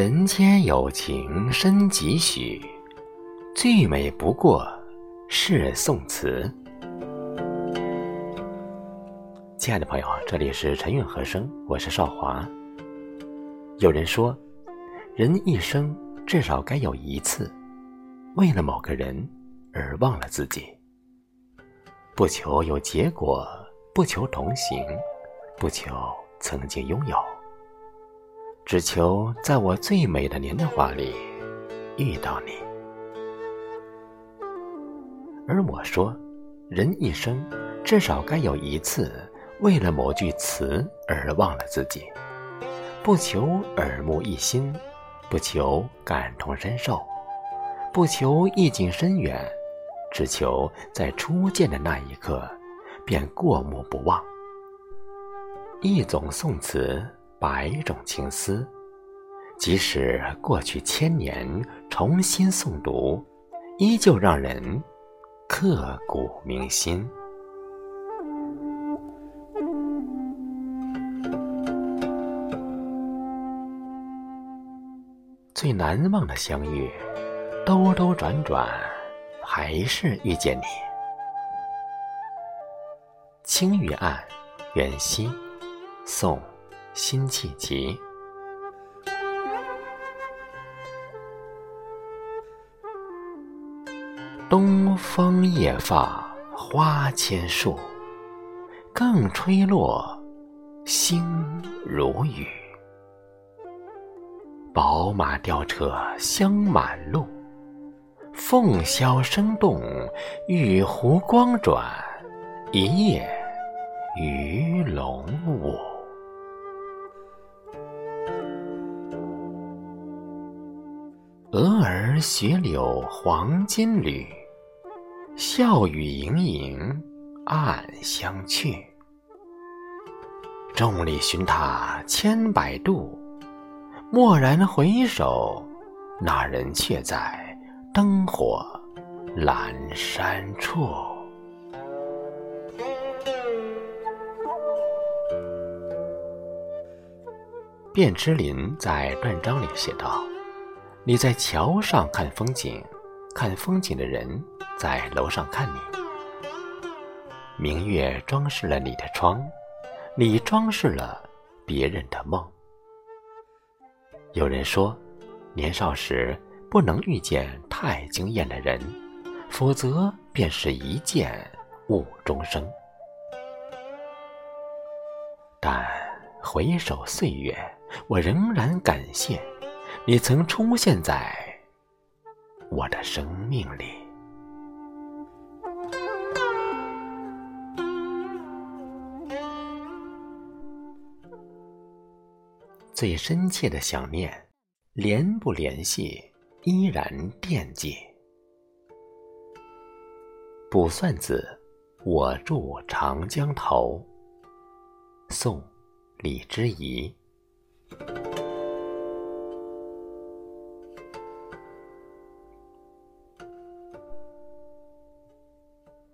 人间有情深几许，最美不过是宋词。亲爱的朋友，这里是陈韵和声，我是少华。有人说，人一生至少该有一次，为了某个人而忘了自己。不求有结果，不求同行，不求曾经拥有，只求在我最美的年华里遇到你。而我说，人一生至少该有一次，为了某句词而忘了自己。不求耳目一新，不求感同身受，不求意境深远，只求在初见的那一刻便过目不忘。一种宋词，百种情思，即使过去千年，重新诵读，依旧让人刻骨铭心。最难忘的相遇，兜兜转转，还是遇见你。青玉案·元夕，宋·辛弃疾。东风夜放花千树，更吹落，星如雨。宝马雕车香满路，凤箫声动，玉壶光转，一夜鱼龙舞。蛾儿雪柳黄金缕，笑语盈盈暗香去。众里寻他千百度。蓦然回首，那人却在灯火阑珊处。卞之琳在断章里写道：“你在桥上看风景，看风景的人在楼上看你。明月装饰了你的窗，你装饰了别人的梦。”有人说，年少时不能遇见太惊艳的人，否则便是一见误终生。但回首岁月，我仍然感谢你曾出现在我的生命里。最深切的想念，联不联系，依然惦记。卜算子·我住长江头。宋·李之仪。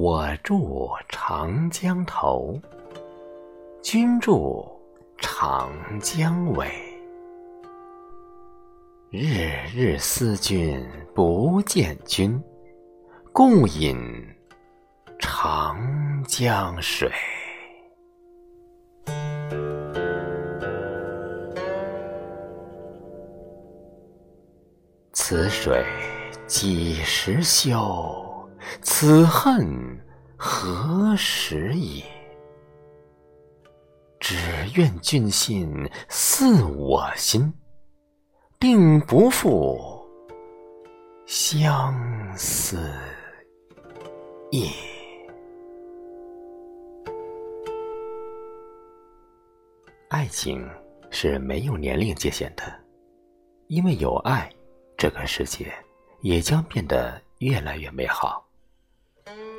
我住长江头，君住。长江尾，日日思君不见君，共饮长江水。此水几时休？此恨何时已？只愿君心似我心，定不负相思意。爱情是没有年龄界限的，因为有爱，这个世界也将变得越来越美好。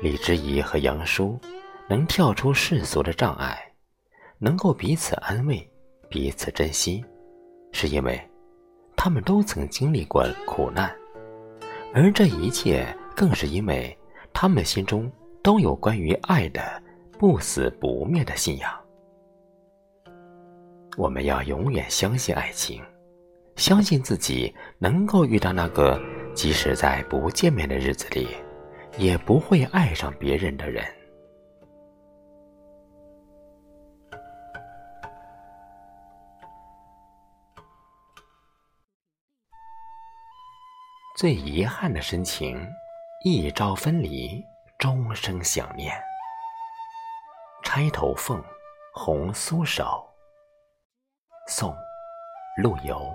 李之仪和杨叔能跳出世俗的障碍。能够彼此安慰、彼此珍惜，是因为他们都曾经历过苦难，而这一切更是因为他们心中都有关于爱的不死不灭的信仰。我们要永远相信爱情，相信自己能够遇到那个即使在不见面的日子里，也不会爱上别人的人。最遗憾的深情，一朝分离，终生想念。钗头凤，红酥手。宋，陆游。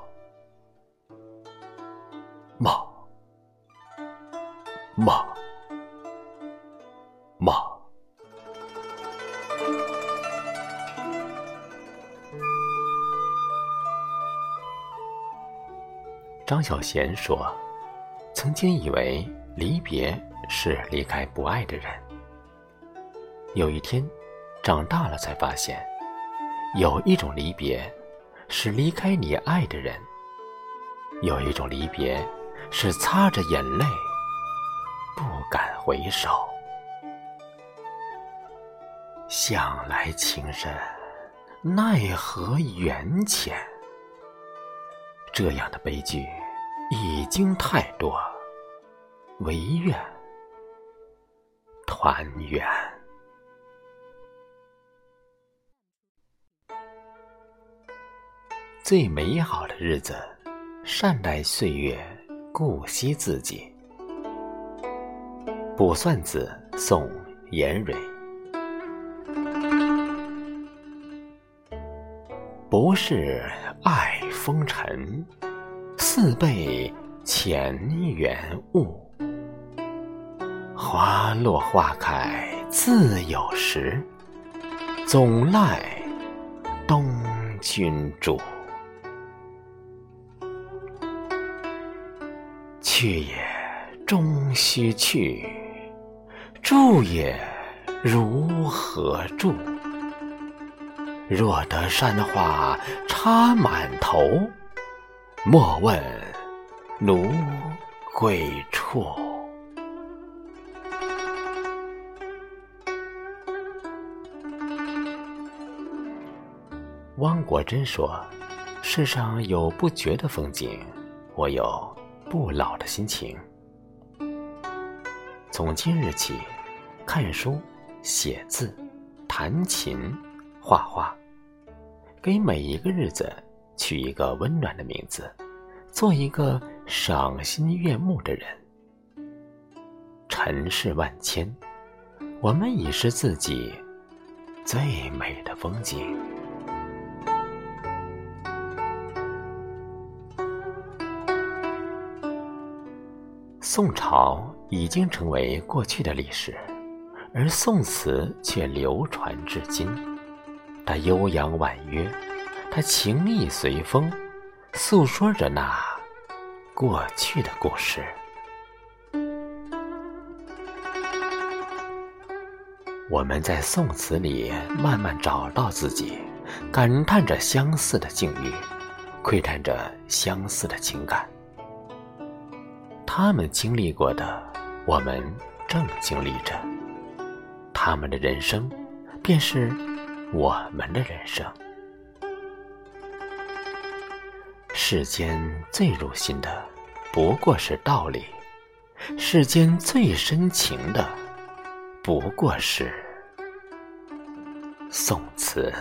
张小娴说：“曾经以为离别是离开不爱的人，有一天长大了才发现，有一种离别是离开你爱的人，有一种离别是擦着眼泪不敢回首。向来情深，奈何缘浅。这样的悲剧。”已经太多，唯愿团圆。最美好的日子，善待岁月，顾惜自己。《卜算子·宋·颜蕊》：不是爱风尘。似被浅缘误，花落花开自有时，总赖东君主。去也终须去，住也如何住？若得山花插满头。莫问奴归处。汪国真说：“世上有不绝的风景，我有不老的心情。从今日起，看书、写字、弹琴、画画，给每一个日子。”取一个温暖的名字，做一个赏心悦目的人。尘世万千，我们已是自己最美的风景。宋朝已经成为过去的历史，而宋词却流传至今。它悠扬婉约。他情意随风，诉说着那过去的故事。我们在宋词里慢慢找到自己，感叹着相似的境遇，窥探着相似的情感。他们经历过的，我们正经历着；他们的人生，便是我们的人生。世间最入心的，不过是道理；世间最深情的，不过是宋词。